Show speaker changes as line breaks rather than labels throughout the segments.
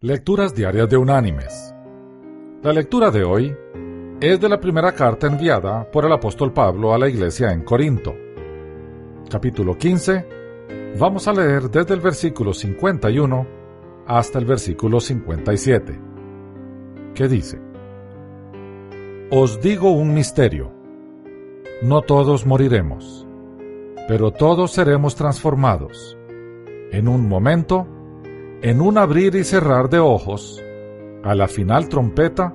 Lecturas Diarias de Unánimes. La lectura de hoy es de la primera carta enviada por el apóstol Pablo a la iglesia en Corinto. Capítulo 15. Vamos a leer desde el versículo 51 hasta el versículo 57. ¿Qué dice? Os digo un misterio. No todos moriremos, pero todos seremos transformados. En un momento, en un abrir y cerrar de ojos, a la final trompeta,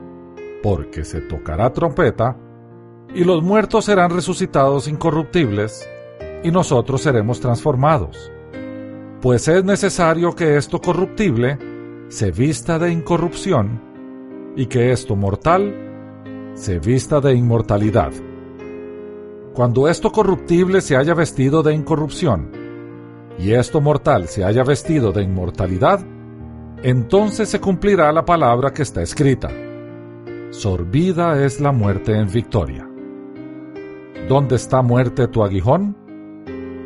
porque se tocará trompeta, y los muertos serán resucitados incorruptibles, y nosotros seremos transformados. Pues es necesario que esto corruptible se vista de incorrupción, y que esto mortal se vista de inmortalidad. Cuando esto corruptible se haya vestido de incorrupción, y esto mortal se haya vestido de inmortalidad, entonces se cumplirá la palabra que está escrita. Sorbida es la muerte en victoria. ¿Dónde está muerte tu aguijón?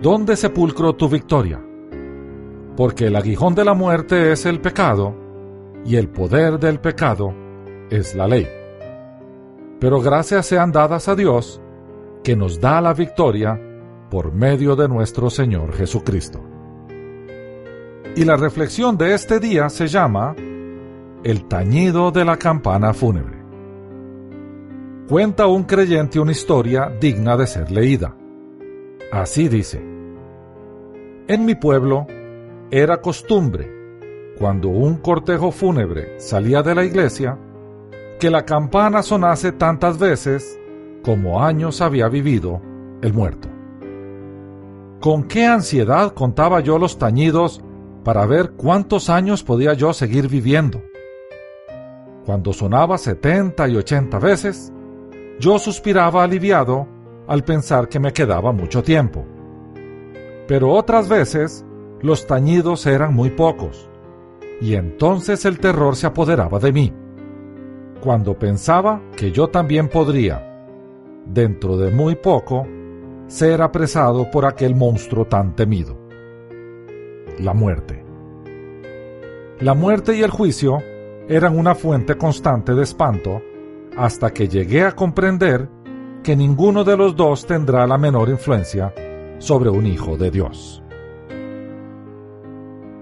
¿Dónde sepulcro tu victoria? Porque el aguijón de la muerte es el pecado, y el poder del pecado es la ley. Pero gracias sean dadas a Dios, que nos da la victoria por medio de nuestro Señor Jesucristo. Y la reflexión de este día se llama El tañido de la campana fúnebre. Cuenta un creyente una historia digna de ser leída. Así dice, En mi pueblo era costumbre, cuando un cortejo fúnebre salía de la iglesia, que la campana sonase tantas veces como años había vivido el muerto. Con qué ansiedad contaba yo los tañidos para ver cuántos años podía yo seguir viviendo. Cuando sonaba setenta y ochenta veces, yo suspiraba aliviado al pensar que me quedaba mucho tiempo. Pero otras veces los tañidos eran muy pocos, y entonces el terror se apoderaba de mí. Cuando pensaba que yo también podría, dentro de muy poco, ser apresado por aquel monstruo tan temido. La muerte. La muerte y el juicio eran una fuente constante de espanto hasta que llegué a comprender que ninguno de los dos tendrá la menor influencia sobre un hijo de Dios.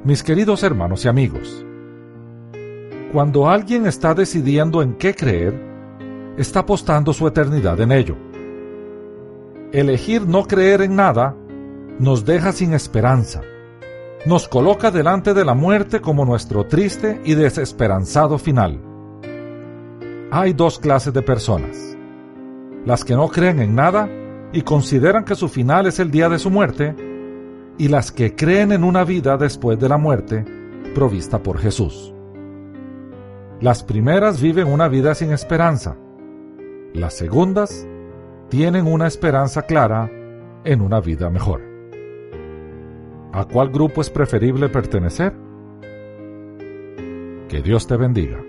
Mis queridos hermanos y amigos, cuando alguien está decidiendo en qué creer, está apostando su eternidad en ello elegir no creer en nada nos deja sin esperanza. Nos coloca delante de la muerte como nuestro triste y desesperanzado final. Hay dos clases de personas. Las que no creen en nada y consideran que su final es el día de su muerte, y las que creen en una vida después de la muerte provista por Jesús. Las primeras viven una vida sin esperanza. Las segundas tienen una esperanza clara en una vida mejor. ¿A cuál grupo es preferible pertenecer? Que Dios te bendiga.